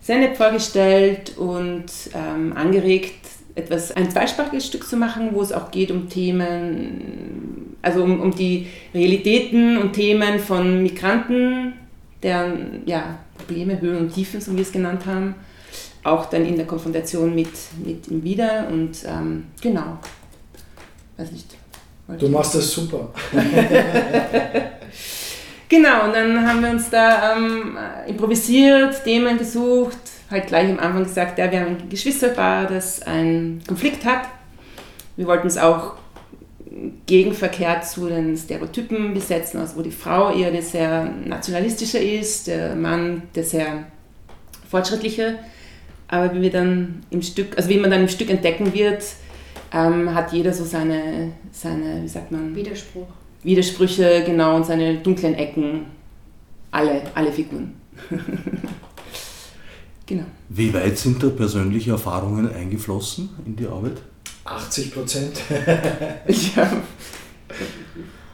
Zeynep vorgestellt und ähm, angeregt, etwas, ein zweisprachiges Stück zu machen, wo es auch geht um Themen, also um, um die Realitäten und Themen von Migranten, deren ja, Probleme, Höhen und Tiefen, so wie wir es genannt haben, auch dann in der Konfrontation mit, mit ihm wieder und ähm, genau, weiß nicht. Du machst das super. Genau, und dann haben wir uns da ähm, improvisiert, Themen gesucht, halt gleich am Anfang gesagt, ja, wir haben ein Geschwisterpaar, das einen Konflikt hat. Wir wollten es auch gegenverkehrt zu den Stereotypen besetzen, also wo die Frau eher der sehr nationalistische ist, der Mann der sehr fortschrittliche. Aber wie wir dann im Stück, also wie man dann im Stück entdecken wird, ähm, hat jeder so seine, seine, wie sagt man, Widerspruch. Widersprüche, genau, und seine dunklen Ecken. Alle, alle Figuren. genau. Wie weit sind da persönliche Erfahrungen eingeflossen in die Arbeit? 80 Prozent. Ja.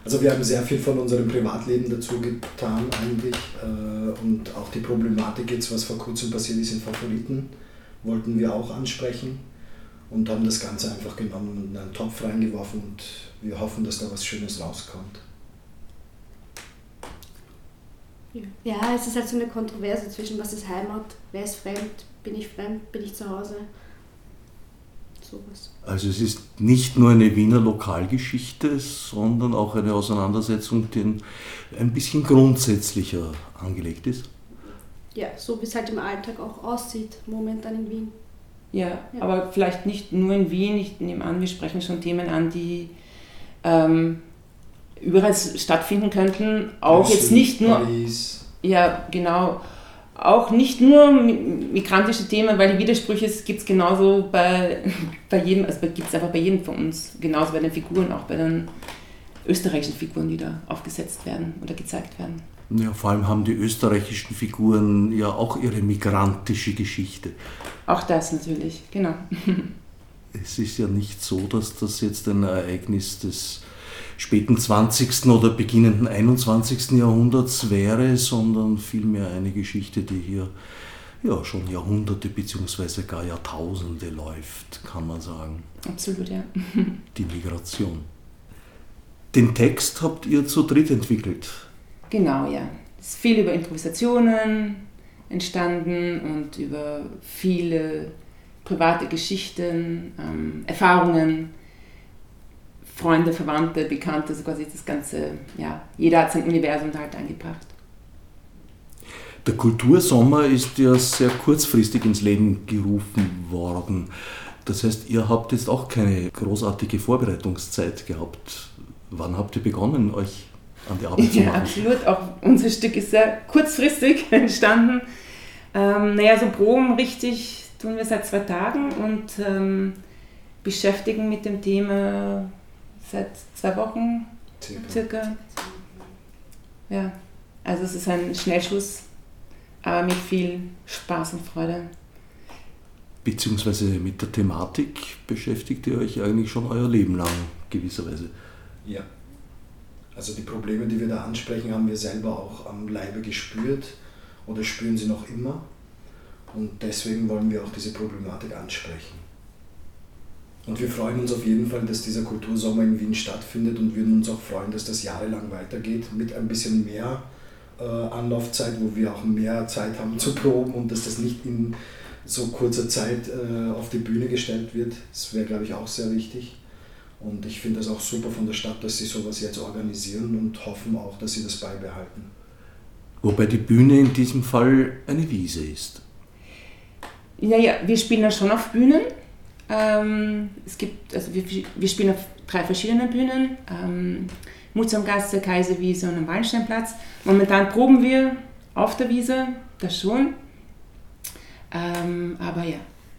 Also wir haben sehr viel von unserem Privatleben dazu getan eigentlich. äh, Und auch die Problematik jetzt, was vor kurzem passiert ist in Favoriten, wollten wir auch ansprechen. Und haben das Ganze einfach genommen und in einen Topf reingeworfen und wir hoffen, dass da was Schönes rauskommt. Ja, es ist halt so eine Kontroverse zwischen was ist Heimat, wer ist fremd, bin ich fremd, bin ich zu Hause. Sowas. Also es ist nicht nur eine Wiener Lokalgeschichte, sondern auch eine Auseinandersetzung, die ein- bisschen grundsätzlicher angelegt ist. Ja, so wie es halt im Alltag auch aussieht, momentan in Wien. ja, Ja. aber vielleicht nicht nur in Wien. Ich nehme an, wir sprechen schon Themen an, die ähm, überall stattfinden könnten. Auch jetzt nicht nur Paris. Ja, genau. Auch nicht nur mi- migrantische Themen, weil die Widersprüche gibt es genauso bei, bei jedem, also gibt es einfach bei jedem von uns, genauso bei den Figuren, auch bei den österreichischen Figuren, die da aufgesetzt werden oder gezeigt werden. Ja, vor allem haben die österreichischen Figuren ja auch ihre migrantische Geschichte. Auch das natürlich, genau. Es ist ja nicht so, dass das jetzt ein Ereignis des späten 20. oder beginnenden 21. Jahrhunderts wäre, sondern vielmehr eine Geschichte, die hier ja, schon Jahrhunderte bzw. gar Jahrtausende läuft, kann man sagen. Absolut, ja. Die Migration. Den Text habt ihr zu dritt entwickelt. Genau, ja. Es ist viel über Improvisationen entstanden und über viele private Geschichten, ähm, Erfahrungen, Freunde, Verwandte, Bekannte, so quasi das ganze, ja, jeder hat sein Universum da halt eingebracht. Der Kultursommer ist ja sehr kurzfristig ins Leben gerufen worden. Das heißt, ihr habt jetzt auch keine großartige Vorbereitungszeit gehabt. Wann habt ihr begonnen, euch an die Arbeit zu machen? Ja, absolut. Auch unser Stück ist sehr kurzfristig entstanden. Ähm, naja, so Proben richtig tun wir seit zwei Tagen und ähm, beschäftigen mit dem Thema seit zwei Wochen circa. circa. Ja, also es ist ein Schnellschuss, aber mit viel Spaß und Freude. Beziehungsweise mit der Thematik beschäftigt ihr euch eigentlich schon euer Leben lang, gewisserweise. Ja. Also die Probleme, die wir da ansprechen, haben wir selber auch am Leibe gespürt oder spüren sie noch immer. Und deswegen wollen wir auch diese Problematik ansprechen. Und wir freuen uns auf jeden Fall, dass dieser Kultursommer in Wien stattfindet und würden uns auch freuen, dass das jahrelang weitergeht mit ein bisschen mehr äh, Anlaufzeit, wo wir auch mehr Zeit haben zu proben und dass das nicht in so kurzer Zeit äh, auf die Bühne gestellt wird. Das wäre, glaube ich, auch sehr wichtig. Und ich finde das auch super von der Stadt, dass sie sowas jetzt organisieren und hoffen auch, dass sie das beibehalten. Wobei die Bühne in diesem Fall eine Wiese ist. Naja, wir spielen ja schon auf Bühnen. Ähm, es gibt, also wir, wir spielen auf drei verschiedenen Bühnen. Ähm, Mutsamgasse, Kaiserwiese und am Wallensteinplatz. Momentan proben wir auf der Wiese, das schon. Ähm, aber ja,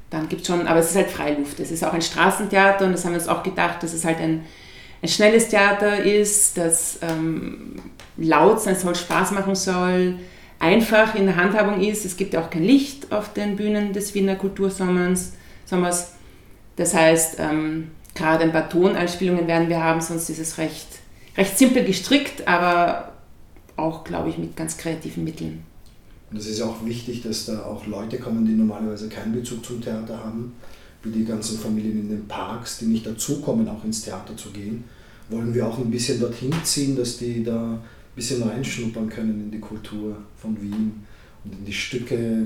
dann gibt es schon, aber es ist halt Freiluft. Es ist auch ein Straßentheater und das haben wir uns auch gedacht, dass es halt ein, ein schnelles Theater ist, das ähm, laut sein soll, Spaß machen soll, einfach in der Handhabung ist. Es gibt ja auch kein Licht auf den Bühnen des Wiener Kultursommers. Sommers. Das heißt, ähm, gerade ein paar Toneinspielungen werden wir haben, sonst ist es recht, recht simpel gestrickt, aber auch, glaube ich, mit ganz kreativen Mitteln. Und es ist ja auch wichtig, dass da auch Leute kommen, die normalerweise keinen Bezug zum Theater haben, wie die ganzen Familien in den Parks, die nicht dazukommen, auch ins Theater zu gehen. Wollen wir auch ein bisschen dorthin ziehen, dass die da ein bisschen reinschnuppern können in die Kultur von Wien und in die Stücke.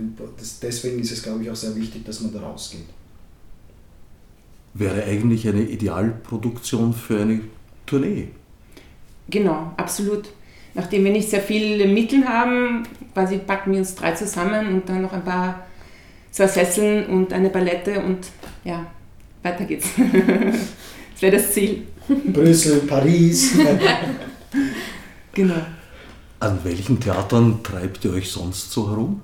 deswegen ist es, glaube ich, auch sehr wichtig, dass man da rausgeht. Wäre eigentlich eine Idealproduktion für eine Tournee. Genau, absolut nachdem wir nicht sehr viele Mittel haben, quasi packen wir uns drei zusammen und dann noch ein paar, zwei Sesseln und eine Palette und ja, weiter geht's. das wäre das Ziel. Brüssel, Paris. genau. An welchen Theatern treibt ihr euch sonst so herum?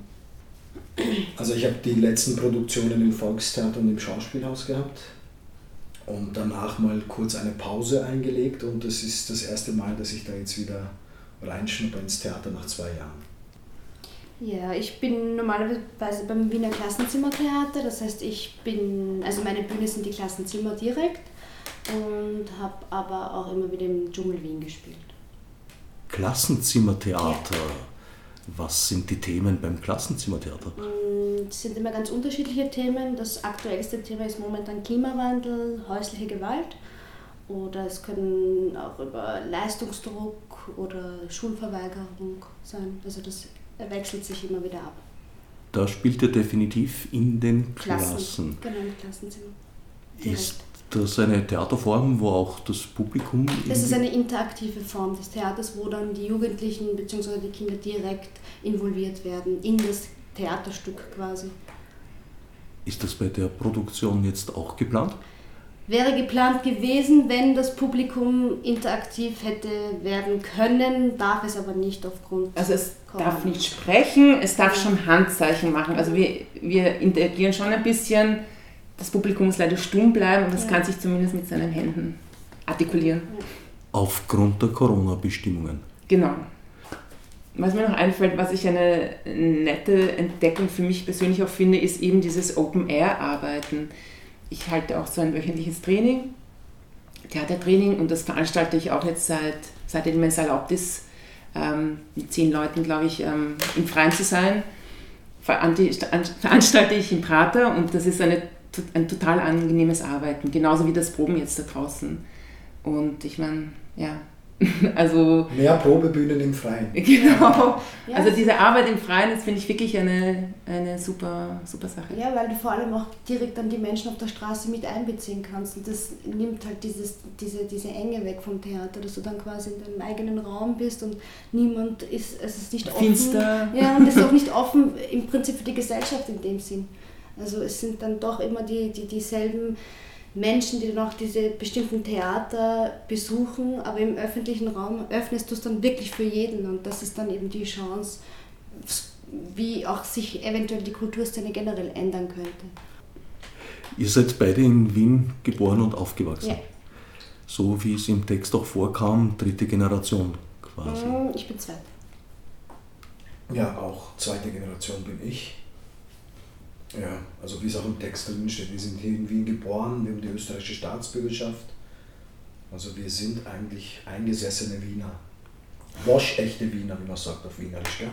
Also ich habe die letzten Produktionen im Volkstheater und im Schauspielhaus gehabt und danach mal kurz eine Pause eingelegt und das ist das erste Mal, dass ich da jetzt wieder reinschnuppern ins Theater nach zwei Jahren? Ja, ich bin normalerweise beim Wiener Klassenzimmertheater, das heißt, ich bin, also meine Bühne sind die Klassenzimmer direkt und habe aber auch immer wieder im Dschungel Wien gespielt. Klassenzimmertheater. Ja. Was sind die Themen beim Klassenzimmertheater? Mm, es sind immer ganz unterschiedliche Themen. Das aktuellste Thema ist momentan Klimawandel, häusliche Gewalt. Oder es können auch über Leistungsdruck oder Schulverweigerung sein. Also das wechselt sich immer wieder ab. Da spielt er definitiv in den Klassen. Klassen. Genau, im Klassenzimmer. Direkt. Ist das eine Theaterform, wo auch das Publikum. Das ist eine interaktive Form des Theaters, wo dann die Jugendlichen bzw. die Kinder direkt involviert werden in das Theaterstück quasi. Ist das bei der Produktion jetzt auch geplant? wäre geplant gewesen, wenn das Publikum interaktiv hätte werden können, darf es aber nicht aufgrund. Also es Corona. darf nicht sprechen, es darf schon Handzeichen machen. Also wir, wir interagieren schon ein bisschen. Das Publikum muss leider stumm bleiben und das ja. kann sich zumindest mit seinen Händen artikulieren. Aufgrund der Corona-Bestimmungen. Genau. Was mir noch einfällt, was ich eine nette Entdeckung für mich persönlich auch finde, ist eben dieses Open-Air-Arbeiten ich halte auch so ein wöchentliches Training, Theatertraining, und das veranstalte ich auch jetzt seit, seitdem es erlaubt ist, ähm, mit zehn Leuten, glaube ich, ähm, im Freien zu sein. Veranstalte ich im Prater und das ist eine, ein total angenehmes Arbeiten, genauso wie das Proben jetzt da draußen. Und ich meine, ja, Also Mehr Probebühnen im Freien. genau. Ja. Also diese Arbeit im Freien, das finde ich wirklich eine, eine super, super Sache. Ja, weil du vor allem auch direkt dann die Menschen auf der Straße mit einbeziehen kannst. Und das nimmt halt dieses, diese, diese Enge weg vom Theater, dass du dann quasi in deinem eigenen Raum bist und niemand ist, es ist nicht offen. Finster. Ja, und es ist auch nicht offen im Prinzip für die Gesellschaft in dem Sinn. Also es sind dann doch immer die, die, dieselben Menschen, die dann auch diese bestimmten Theater besuchen, aber im öffentlichen Raum öffnest du es dann wirklich für jeden und das ist dann eben die Chance, wie auch sich eventuell die Kulturszene generell ändern könnte. Ihr seid beide in Wien geboren und aufgewachsen. Ja. So wie es im Text auch vorkam, dritte Generation quasi. Mm, Ich bin zweit. Ja, auch zweite Generation bin ich. Ja, also wie es auch im Text drin steht, wir sind hier in Wien geboren, wir haben die österreichische Staatsbürgerschaft. Also wir sind eigentlich eingesessene Wiener. Waschechte Wiener, wie man sagt auf Wienerisch, gell?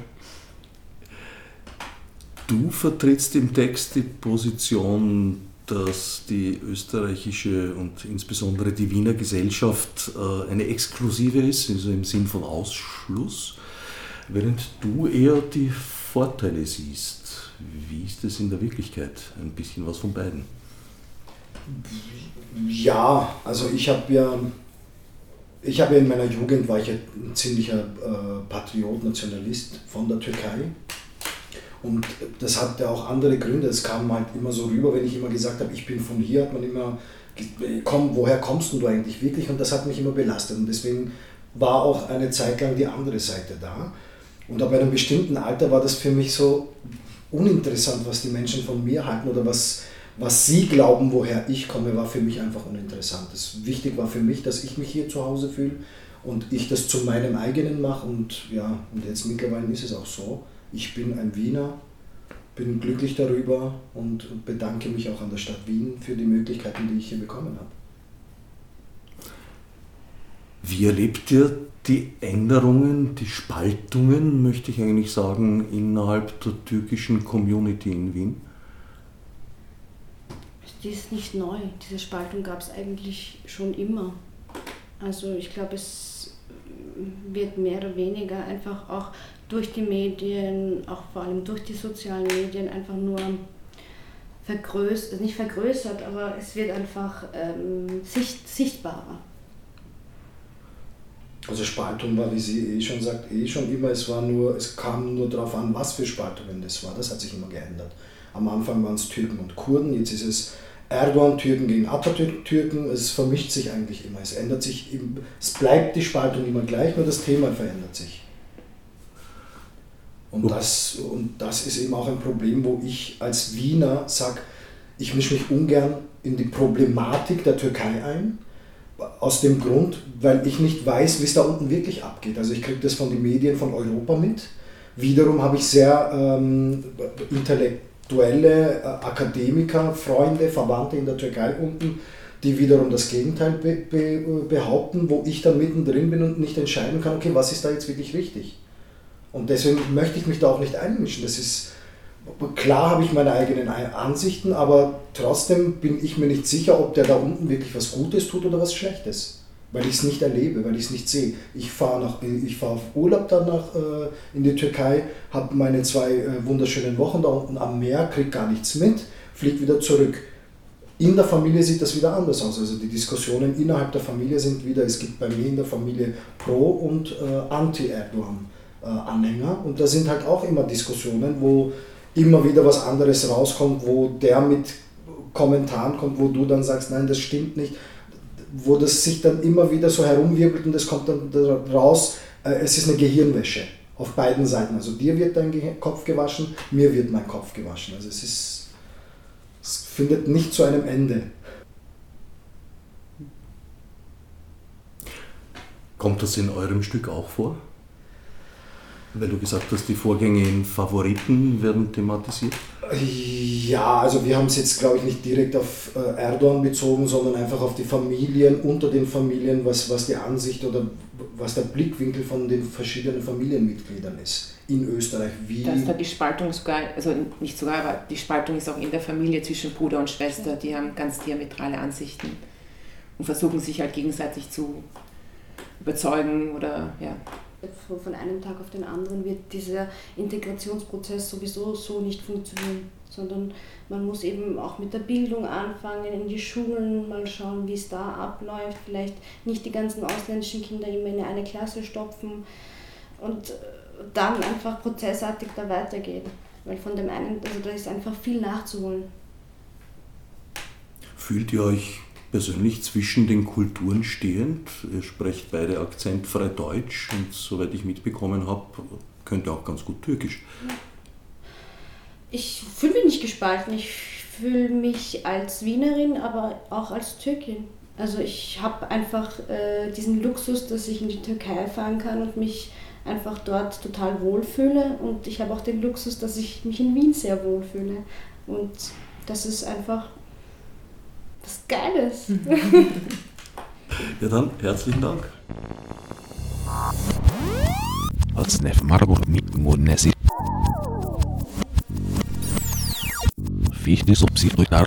Du vertrittst im Text die Position, dass die österreichische und insbesondere die Wiener Gesellschaft äh, eine exklusive ist, also im Sinn von Ausschluss, während du eher die Vorteile siehst. Wie ist es in der Wirklichkeit? Ein bisschen was von beiden. Ja, also ich habe ja, ich habe ja in meiner Jugend war ich ja ein ziemlicher äh, Patriot, Nationalist von der Türkei. Und das hatte auch andere Gründe. Es kam halt immer so rüber, wenn ich immer gesagt habe, ich bin von hier, hat man immer, komm, woher kommst du eigentlich wirklich? Und das hat mich immer belastet. Und deswegen war auch eine Zeit lang die andere Seite da. Und ab einem bestimmten Alter war das für mich so uninteressant, was die Menschen von mir halten oder was, was sie glauben, woher ich komme, war für mich einfach uninteressant. Das wichtig war für mich, dass ich mich hier zu Hause fühle und ich das zu meinem eigenen mache. Und ja, und jetzt mittlerweile ist es auch so. Ich bin ein Wiener, bin glücklich darüber und bedanke mich auch an der Stadt Wien für die Möglichkeiten, die ich hier bekommen habe. Wie erlebt ihr die Änderungen, die Spaltungen, möchte ich eigentlich sagen, innerhalb der türkischen Community in Wien? Die ist nicht neu. Diese Spaltung gab es eigentlich schon immer. Also ich glaube, es wird mehr oder weniger einfach auch durch die Medien, auch vor allem durch die sozialen Medien einfach nur vergrößert, nicht vergrößert, aber es wird einfach ähm, sicht, sichtbarer. Also Spaltung war, wie sie eh schon sagt, eh schon immer, es war nur, es kam nur darauf an, was für Spaltungen das war. Das hat sich immer geändert. Am Anfang waren es Türken und Kurden, jetzt ist es Erdogan-Türken gegen Atatürk-Türken. Es vermischt sich eigentlich immer. Es ändert sich, es bleibt die Spaltung immer gleich, nur das Thema verändert sich. Und das, und das ist eben auch ein Problem, wo ich als Wiener sage, ich mische mich ungern in die Problematik der Türkei ein. Aus dem Grund, weil ich nicht weiß, wie es da unten wirklich abgeht. Also ich kriege das von den Medien von Europa mit. Wiederum habe ich sehr ähm, intellektuelle äh, Akademiker, Freunde, Verwandte in der Türkei unten, die wiederum das Gegenteil be be behaupten, wo ich dann mittendrin bin und nicht entscheiden kann, okay, was ist da jetzt wirklich richtig. Und deswegen möchte ich mich da auch nicht einmischen. Das ist klar habe ich meine eigenen Ansichten, aber trotzdem bin ich mir nicht sicher, ob der da unten wirklich was Gutes tut oder was Schlechtes. Weil ich es nicht erlebe, weil ich es nicht sehe. Ich fahre ich fahre auf Urlaub dann äh, in die Türkei, habe meine zwei äh, wunderschönen Wochen da unten am Meer, kriege gar nichts mit, fliege wieder zurück. In der Familie sieht das wieder anders aus. Also die Diskussionen innerhalb der Familie sind wieder, es gibt bei mir in der Familie Pro- und äh, Anti-Erdogan-Anhänger. und da sind halt auch immer Diskussionen, wo immer wieder was anderes rauskommt, wo der mit Kommentaren kommt, wo du dann sagst, nein, das stimmt nicht, wo das sich dann immer wieder so herumwirbelt und es kommt dann raus, äh, es ist eine Gehirnwäsche auf beiden Seiten. Also dir wird dein Kopf gewaschen, mir wird mein Kopf gewaschen. Also es ist, es findet nicht zu einem Ende. Kommt das in eurem Stück auch vor? Weil du gesagt hast, die Vorgänge in Favoriten werden thematisiert. Ja, also wir haben es jetzt, glaube ich, nicht direkt auf äh, Erdogan bezogen, sondern einfach auf die Familien, unter den Familien, was, was die Ansicht oder was der Blickwinkel von den verschiedenen Familienmitgliedern ist in Österreich. Wie Dass da die Spaltung sogar, also nicht sogar, aber die Spaltung ist auch in der Familie zwischen Bruder und Schwester, die haben ganz diametrale Ansichten und versuchen sich halt gegenseitig zu überzeugen oder ja. Von einem Tag auf den anderen wird dieser Integrationsprozess sowieso so nicht funktionieren, sondern man muss eben auch mit der Bildung anfangen, in die Schulen mal schauen, wie es da abläuft, vielleicht nicht die ganzen ausländischen Kinder immer in eine Klasse stopfen und dann einfach prozessartig da weitergehen. Weil von dem einen, also da ist einfach viel nachzuholen. Fühlt ihr euch persönlich zwischen den Kulturen stehend? Ihr sprecht beide akzentfrei Deutsch und soweit ich mitbekommen habe, könnt ihr auch ganz gut Türkisch. Ich fühle mich nicht gespalten. Ich fühle mich als Wienerin, aber auch als Türkin. Also ich habe einfach äh, diesen Luxus, dass ich in die Türkei fahren kann und mich einfach dort total wohlfühle. Und ich habe auch den Luxus, dass ich mich in Wien sehr wohlfühle. Und das ist einfach was Geiles. ja dann, herzlichen Dank. Otsnef Margot mit Monesi. Fichte subsidiar